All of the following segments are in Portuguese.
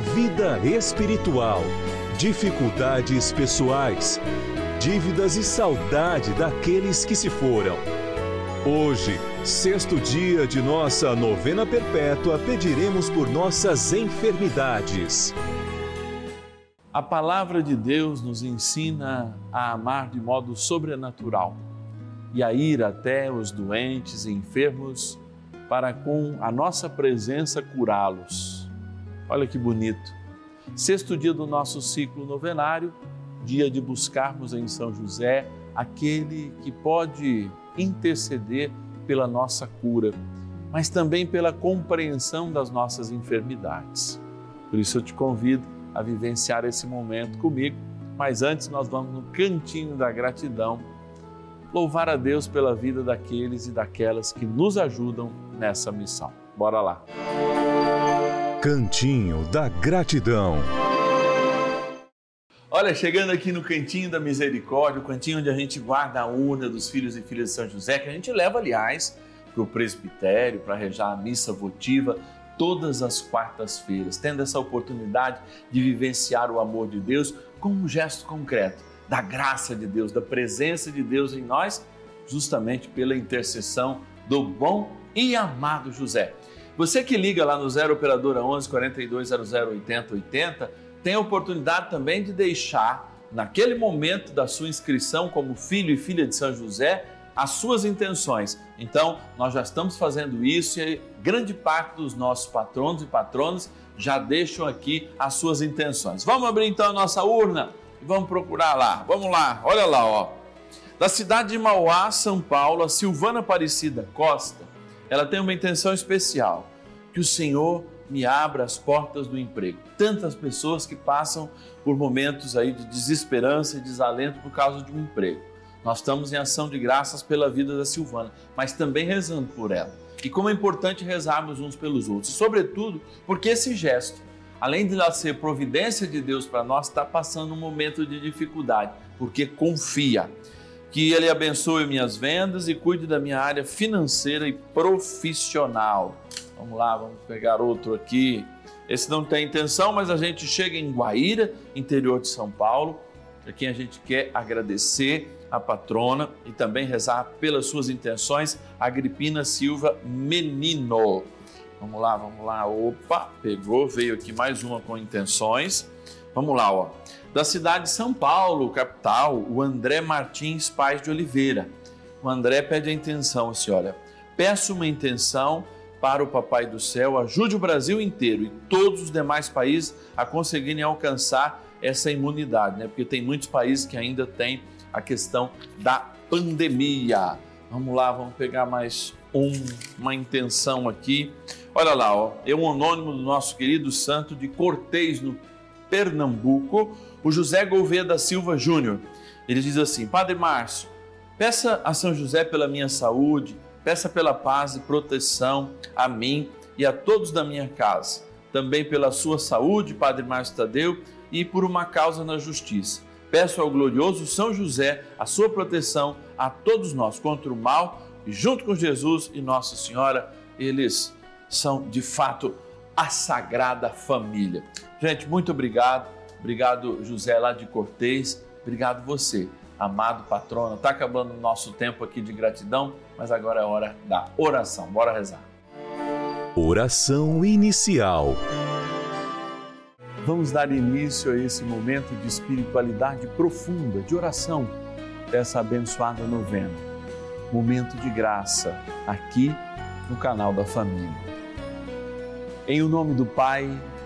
vida espiritual, dificuldades pessoais, dívidas e saudade daqueles que se foram. Hoje, sexto dia de nossa novena perpétua, pediremos por nossas enfermidades. A palavra de Deus nos ensina a amar de modo sobrenatural e a ir até os doentes e enfermos para, com a nossa presença, curá-los. Olha que bonito. Sexto dia do nosso ciclo novenário, dia de buscarmos em São José aquele que pode interceder pela nossa cura, mas também pela compreensão das nossas enfermidades. Por isso eu te convido a vivenciar esse momento comigo, mas antes nós vamos no cantinho da gratidão louvar a Deus pela vida daqueles e daquelas que nos ajudam nessa missão. Bora lá. Cantinho da gratidão. Olha, chegando aqui no Cantinho da Misericórdia, o cantinho onde a gente guarda a urna dos filhos e filhas de São José, que a gente leva, aliás, para o presbitério, para rejar a missa votiva todas as quartas-feiras, tendo essa oportunidade de vivenciar o amor de Deus com um gesto concreto, da graça de Deus, da presença de Deus em nós, justamente pela intercessão do bom e amado José. Você que liga lá no 0 operadora 11 4200 80 80, tem a oportunidade também de deixar naquele momento da sua inscrição como filho e filha de São José as suas intenções. Então, nós já estamos fazendo isso e grande parte dos nossos patronos e patronas já deixam aqui as suas intenções. Vamos abrir então a nossa urna e vamos procurar lá. Vamos lá, olha lá, ó. Da cidade de Mauá, São Paulo, a Silvana Aparecida Costa, ela tem uma intenção especial, que o Senhor me abra as portas do emprego. Tantas pessoas que passam por momentos aí de desesperança e desalento por causa de um emprego. Nós estamos em ação de graças pela vida da Silvana, mas também rezando por ela. E como é importante rezarmos uns pelos outros, sobretudo porque esse gesto, além de ela ser providência de Deus para nós, está passando um momento de dificuldade, porque confia. Que Ele abençoe minhas vendas e cuide da minha área financeira e profissional. Vamos lá, vamos pegar outro aqui. Esse não tem intenção, mas a gente chega em Guaíra, interior de São Paulo, a quem a gente quer agradecer a patrona e também rezar pelas suas intenções, Agripina Silva Menino. Vamos lá, vamos lá. Opa, pegou, veio aqui mais uma com intenções. Vamos lá, ó. Da cidade de São Paulo, capital, o André Martins Paz de Oliveira. O André pede a intenção, assim, olha. Peço uma intenção para o Papai do Céu, ajude o Brasil inteiro e todos os demais países a conseguirem alcançar essa imunidade, né? Porque tem muitos países que ainda têm a questão da pandemia. Vamos lá, vamos pegar mais um, uma intenção aqui. Olha lá, ó, é um anônimo do nosso querido santo de Cortês, no Pernambuco, o José Gouveia da Silva Júnior. Ele diz assim: Padre Márcio, peça a São José pela minha saúde, peça pela paz e proteção a mim e a todos da minha casa, também pela sua saúde, Padre Márcio Tadeu, e por uma causa na justiça. Peço ao glorioso São José a sua proteção a todos nós contra o mal e junto com Jesus e Nossa Senhora, eles são de fato a Sagrada Família. Gente, muito obrigado. Obrigado, José lá de Cortês. Obrigado você, amado patrono. Está acabando o nosso tempo aqui de gratidão, mas agora é hora da oração. Bora rezar. Oração inicial. Vamos dar início a esse momento de espiritualidade profunda, de oração, dessa abençoada novena. Momento de graça, aqui no canal da Família. Em o nome do Pai,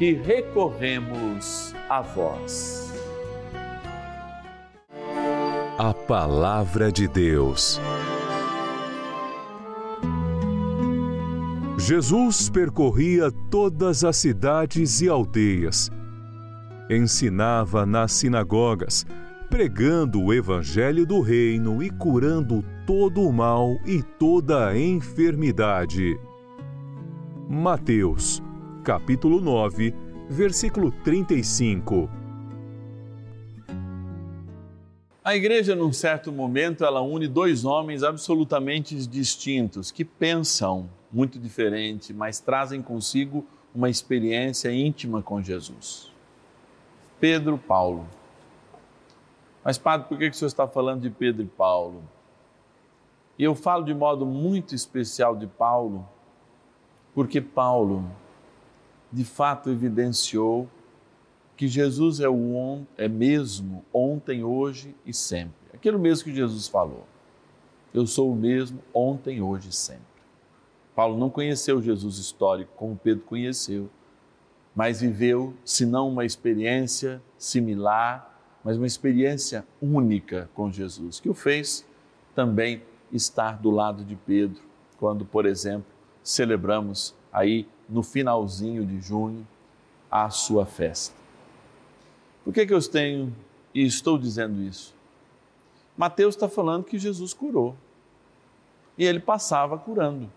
que recorremos a vós. A Palavra de Deus. Jesus percorria todas as cidades e aldeias, ensinava nas sinagogas, pregando o Evangelho do Reino e curando todo o mal e toda a enfermidade. Mateus, capítulo 9, versículo 35. A igreja, num certo momento, ela une dois homens absolutamente distintos, que pensam muito diferente, mas trazem consigo uma experiência íntima com Jesus. Pedro Paulo. Mas, padre, por que o senhor está falando de Pedro e Paulo? E eu falo de modo muito especial de Paulo, porque Paulo, de fato, evidenciou que Jesus é o on, é mesmo ontem, hoje e sempre. Aquilo mesmo que Jesus falou. Eu sou o mesmo ontem, hoje e sempre. Paulo não conheceu Jesus histórico como Pedro conheceu, mas viveu, se não uma experiência similar, mas uma experiência única com Jesus, que o fez também estar do lado de Pedro, quando, por exemplo, celebramos aí no finalzinho de junho a sua festa. Por que, que eu tenho e estou dizendo isso? Mateus está falando que Jesus curou e ele passava curando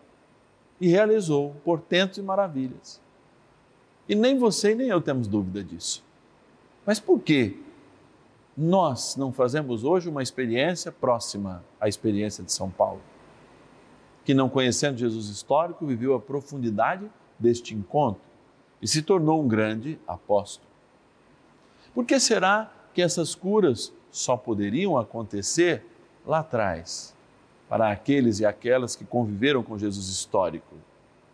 e realizou portentos e maravilhas. E nem você e nem eu temos dúvida disso. Mas por que nós não fazemos hoje uma experiência próxima à experiência de São Paulo? Que não conhecendo Jesus histórico, viveu a profundidade deste encontro e se tornou um grande apóstolo. Por que será que essas curas só poderiam acontecer lá atrás, para aqueles e aquelas que conviveram com Jesus histórico?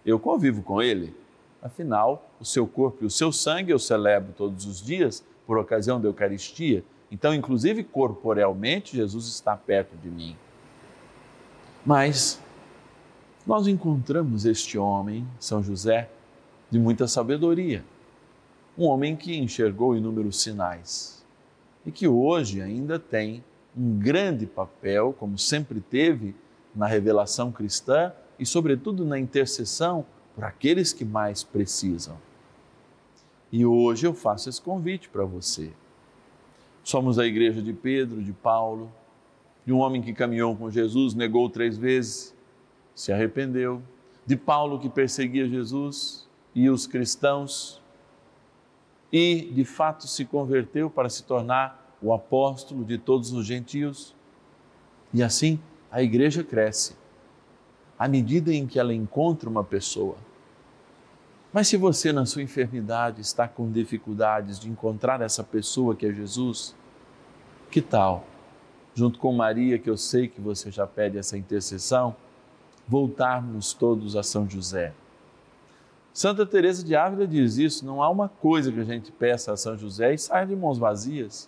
Eu convivo com ele, afinal, o seu corpo e o seu sangue eu celebro todos os dias por ocasião da Eucaristia. Então, inclusive corporalmente, Jesus está perto de mim. Mas nós encontramos este homem, São José, de muita sabedoria. um homem que enxergou inúmeros sinais e que hoje ainda tem um grande papel, como sempre teve, na revelação cristã e, sobretudo, na intercessão por aqueles que mais precisam. E hoje eu faço esse convite para você. Somos a igreja de Pedro, de Paulo, de um homem que caminhou com Jesus, negou três vezes, se arrependeu, de Paulo que perseguia Jesus e os cristãos, e de fato se converteu para se tornar o apóstolo de todos os gentios. E assim a igreja cresce, à medida em que ela encontra uma pessoa. Mas se você, na sua enfermidade, está com dificuldades de encontrar essa pessoa que é Jesus, que tal, junto com Maria, que eu sei que você já pede essa intercessão, voltarmos todos a São José? Santa Teresa de Ávila diz isso, não há uma coisa que a gente peça a São José e saia de mãos vazias.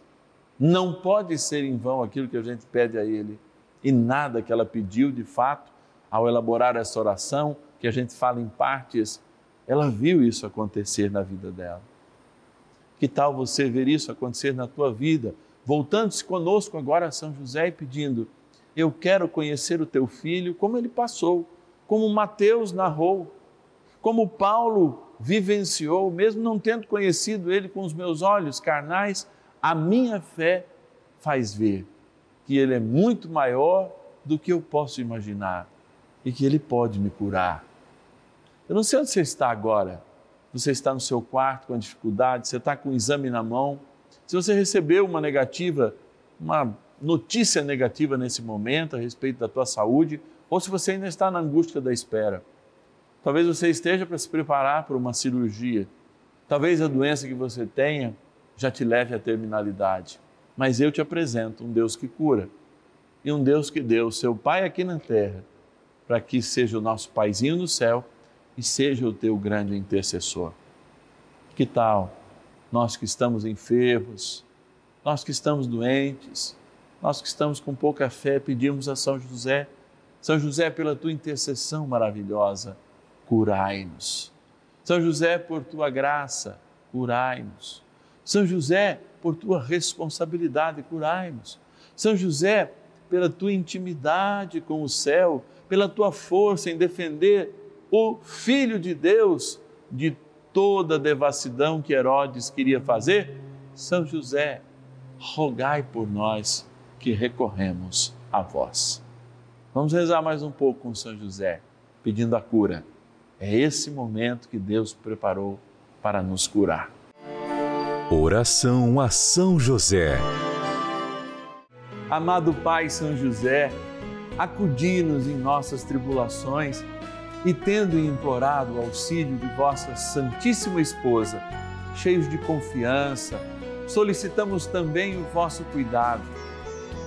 Não pode ser em vão aquilo que a gente pede a ele. E nada que ela pediu, de fato, ao elaborar essa oração, que a gente fala em partes, ela viu isso acontecer na vida dela. Que tal você ver isso acontecer na tua vida, voltando-se conosco agora a São José e pedindo: Eu quero conhecer o teu filho como ele passou, como Mateus narrou como Paulo vivenciou, mesmo não tendo conhecido ele com os meus olhos carnais, a minha fé faz ver que ele é muito maior do que eu posso imaginar e que ele pode me curar. Eu não sei onde você está agora. Você está no seu quarto com dificuldade, você está com o exame na mão. Se você recebeu uma negativa, uma notícia negativa nesse momento a respeito da tua saúde, ou se você ainda está na angústia da espera, Talvez você esteja para se preparar para uma cirurgia. Talvez a doença que você tenha já te leve à terminalidade. Mas eu te apresento um Deus que cura e um Deus que deu seu Pai aqui na terra para que seja o nosso Paizinho no céu e seja o teu grande intercessor. Que tal nós que estamos enfermos, nós que estamos doentes, nós que estamos com pouca fé, pedimos a São José, São José, pela tua intercessão maravilhosa, curai-nos. São José, por tua graça, curai-nos. São José, por tua responsabilidade, curai-nos. São José, pela tua intimidade com o céu, pela tua força em defender o Filho de Deus de toda a devassidão que Herodes queria fazer, São José, rogai por nós que recorremos a vós. Vamos rezar mais um pouco com São José, pedindo a cura é esse momento que Deus preparou para nos curar. Oração a São José. Amado Pai São José, acudi-nos em nossas tribulações e, tendo implorado o auxílio de vossa Santíssima Esposa, cheios de confiança, solicitamos também o vosso cuidado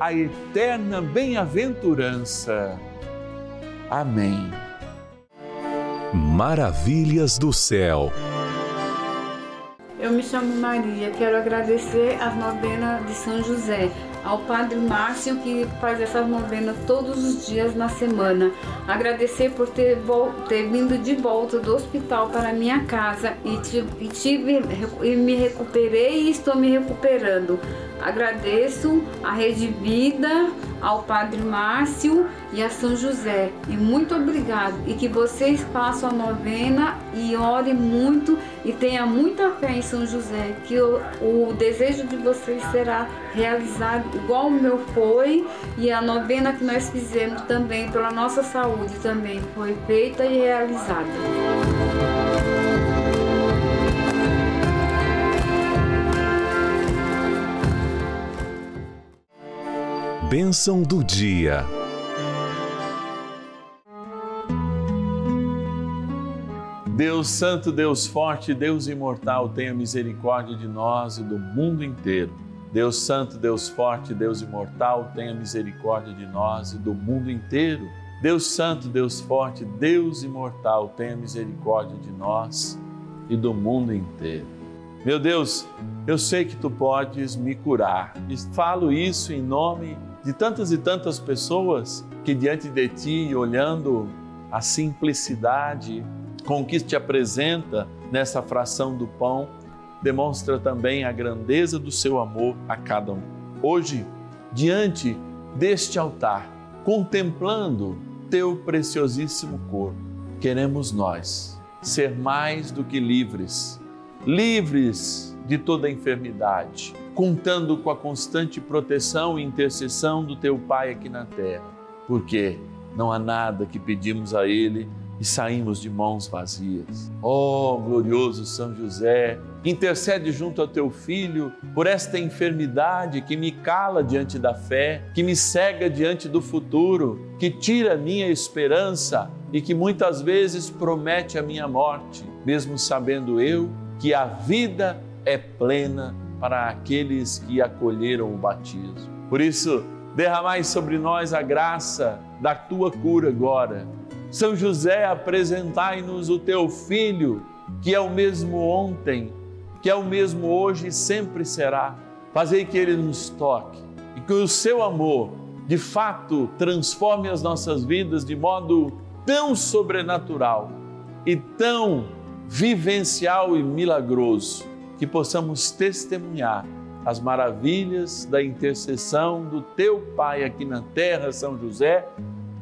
a eterna bem-aventurança. Amém. Maravilhas do céu. Eu me chamo Maria. Quero agradecer as novenas de São José, ao Padre Márcio que faz essas novenas todos os dias na semana. Agradecer por ter, ter vindo de volta do hospital para minha casa e, tive, e, tive, e me recuperei e estou me recuperando. Agradeço a Rede Vida, ao Padre Márcio e a São José. E muito obrigado. E que vocês façam a novena e orem muito e tenha muita fé em São José, que o, o desejo de vocês será realizado igual o meu foi e a novena que nós fizemos também pela nossa saúde também foi feita e realizada. Bênção do dia. Deus Santo, Deus Forte, Deus Imortal, tenha misericórdia de nós e do mundo inteiro. Deus Santo, Deus Forte, Deus Imortal, tenha misericórdia de nós e do mundo inteiro. Deus Santo, Deus Forte, Deus Imortal, tenha misericórdia de nós e do mundo inteiro. Meu Deus, eu sei que tu podes me curar e falo isso em nome de de tantas e tantas pessoas que diante de ti, olhando a simplicidade com que te apresenta nessa fração do pão, demonstra também a grandeza do seu amor a cada um. Hoje, diante deste altar, contemplando teu preciosíssimo corpo, queremos nós ser mais do que livres, livres de toda enfermidade contando com a constante proteção e intercessão do teu Pai aqui na terra, porque não há nada que pedimos a Ele e saímos de mãos vazias. Ó oh, glorioso São José, intercede junto ao teu filho por esta enfermidade que me cala diante da fé, que me cega diante do futuro, que tira minha esperança e que muitas vezes promete a minha morte, mesmo sabendo eu que a vida é plena para aqueles que acolheram o batismo. Por isso, derramai sobre nós a graça da tua cura agora. São José, apresentai-nos o teu filho, que é o mesmo ontem, que é o mesmo hoje e sempre será. Fazei que ele nos toque e que o seu amor, de fato, transforme as nossas vidas de modo tão sobrenatural e tão vivencial e milagroso que possamos testemunhar as maravilhas da intercessão do teu Pai aqui na terra, São José,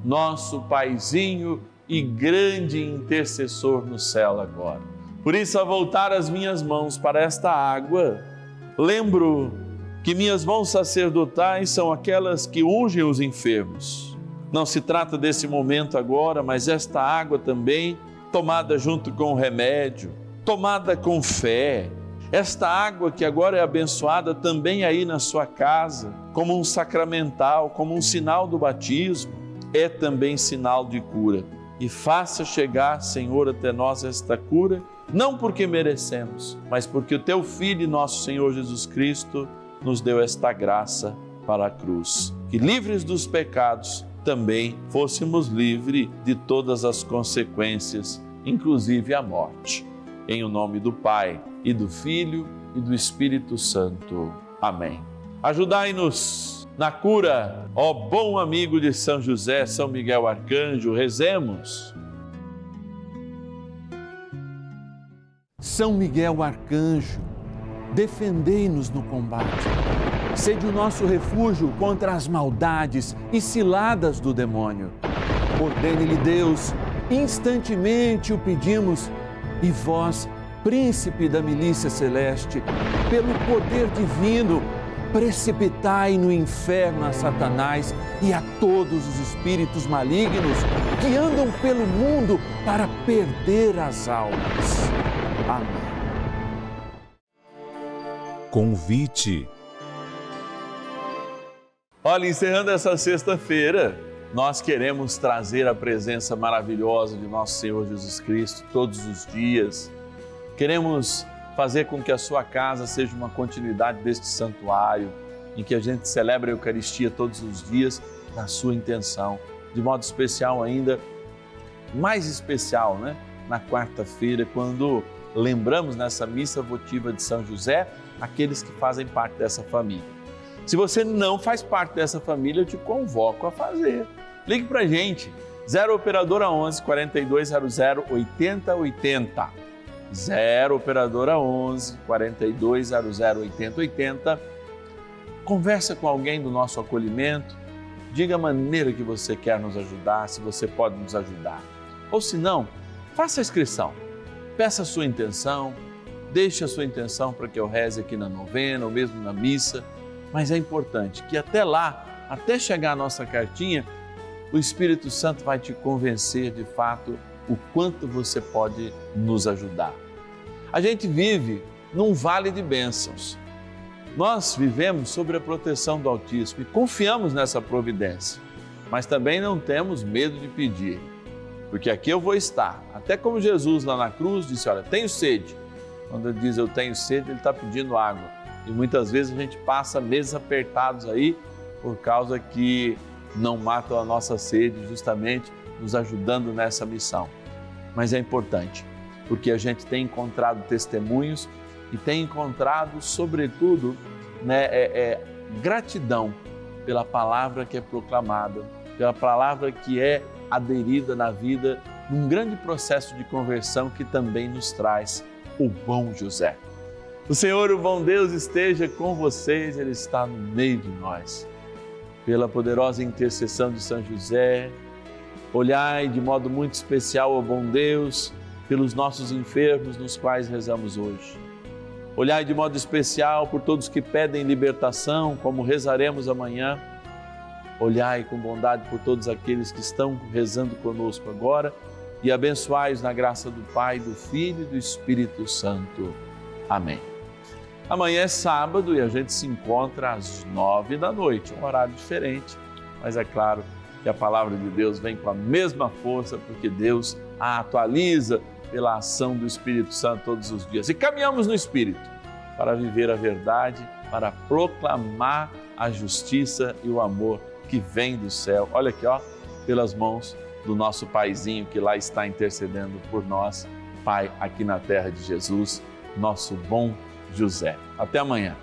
nosso Paizinho e grande intercessor no céu agora. Por isso, ao voltar as minhas mãos para esta água, lembro que minhas mãos sacerdotais são aquelas que ungem os enfermos. Não se trata desse momento agora, mas esta água também, tomada junto com o remédio, tomada com fé, esta água que agora é abençoada também aí na sua casa, como um sacramental, como um sinal do batismo, é também sinal de cura. E faça chegar, Senhor, até nós esta cura, não porque merecemos, mas porque o teu Filho, nosso Senhor Jesus Cristo, nos deu esta graça para a cruz. Que livres dos pecados, também fôssemos livres de todas as consequências, inclusive a morte. Em o nome do Pai e do Filho e do Espírito Santo. Amém. Ajudai-nos na cura, ó bom amigo de São José, São Miguel Arcanjo, rezemos. São Miguel Arcanjo, defendei-nos no combate. Sede o nosso refúgio contra as maldades e ciladas do demônio. Ordene-lhe Deus, instantemente o pedimos, e vós, príncipe da milícia celeste, pelo poder divino, precipitai no inferno a Satanás e a todos os espíritos malignos que andam pelo mundo para perder as almas. Amém. Convite. Olha, encerrando essa sexta-feira, nós queremos trazer a presença maravilhosa de nosso Senhor Jesus Cristo todos os dias Queremos fazer com que a sua casa seja uma continuidade deste santuário, em que a gente celebra a Eucaristia todos os dias na sua intenção. De modo especial ainda, mais especial, né? Na quarta-feira, quando lembramos nessa missa votiva de São José aqueles que fazem parte dessa família. Se você não faz parte dessa família, eu te convoco a fazer. Ligue para gente, 0 Operadora 11 4200 8080. 0 Operadora 11 4200 8080. Conversa com alguém do nosso acolhimento, diga a maneira que você quer nos ajudar, se você pode nos ajudar. Ou se não, faça a inscrição Peça a sua intenção, deixe a sua intenção para que eu reze aqui na novena ou mesmo na missa, mas é importante que até lá, até chegar a nossa cartinha, o Espírito Santo vai te convencer de fato o quanto você pode nos ajudar. A gente vive num vale de bênçãos. Nós vivemos sob a proteção do Altíssimo e confiamos nessa providência, mas também não temos medo de pedir porque aqui eu vou estar. Até como Jesus lá na cruz disse: Olha, tenho sede. Quando ele diz eu tenho sede, ele está pedindo água. E muitas vezes a gente passa meses apertados aí por causa que não matam a nossa sede, justamente nos ajudando nessa missão. Mas é importante, porque a gente tem encontrado testemunhos e tem encontrado, sobretudo, né, é, é, gratidão pela palavra que é proclamada, pela palavra que é aderida na vida num grande processo de conversão que também nos traz o bom José. O Senhor, o bom Deus, esteja com vocês, Ele está no meio de nós. Pela poderosa intercessão de São José, olhai de modo muito especial, ó bom Deus, pelos nossos enfermos nos quais rezamos hoje. Olhai de modo especial por todos que pedem libertação, como rezaremos amanhã Olhai com bondade por todos aqueles que estão rezando conosco agora e abençoai-os na graça do Pai, do Filho e do Espírito Santo. Amém. Amanhã é sábado e a gente se encontra às nove da noite, um horário diferente, mas é claro que a palavra de Deus vem com a mesma força, porque Deus a atualiza pela ação do Espírito Santo todos os dias. E caminhamos no Espírito para viver a verdade, para proclamar a justiça e o amor que vem do céu. Olha aqui, ó, pelas mãos do nosso paizinho que lá está intercedendo por nós, Pai, aqui na terra de Jesus, nosso bom José. Até amanhã.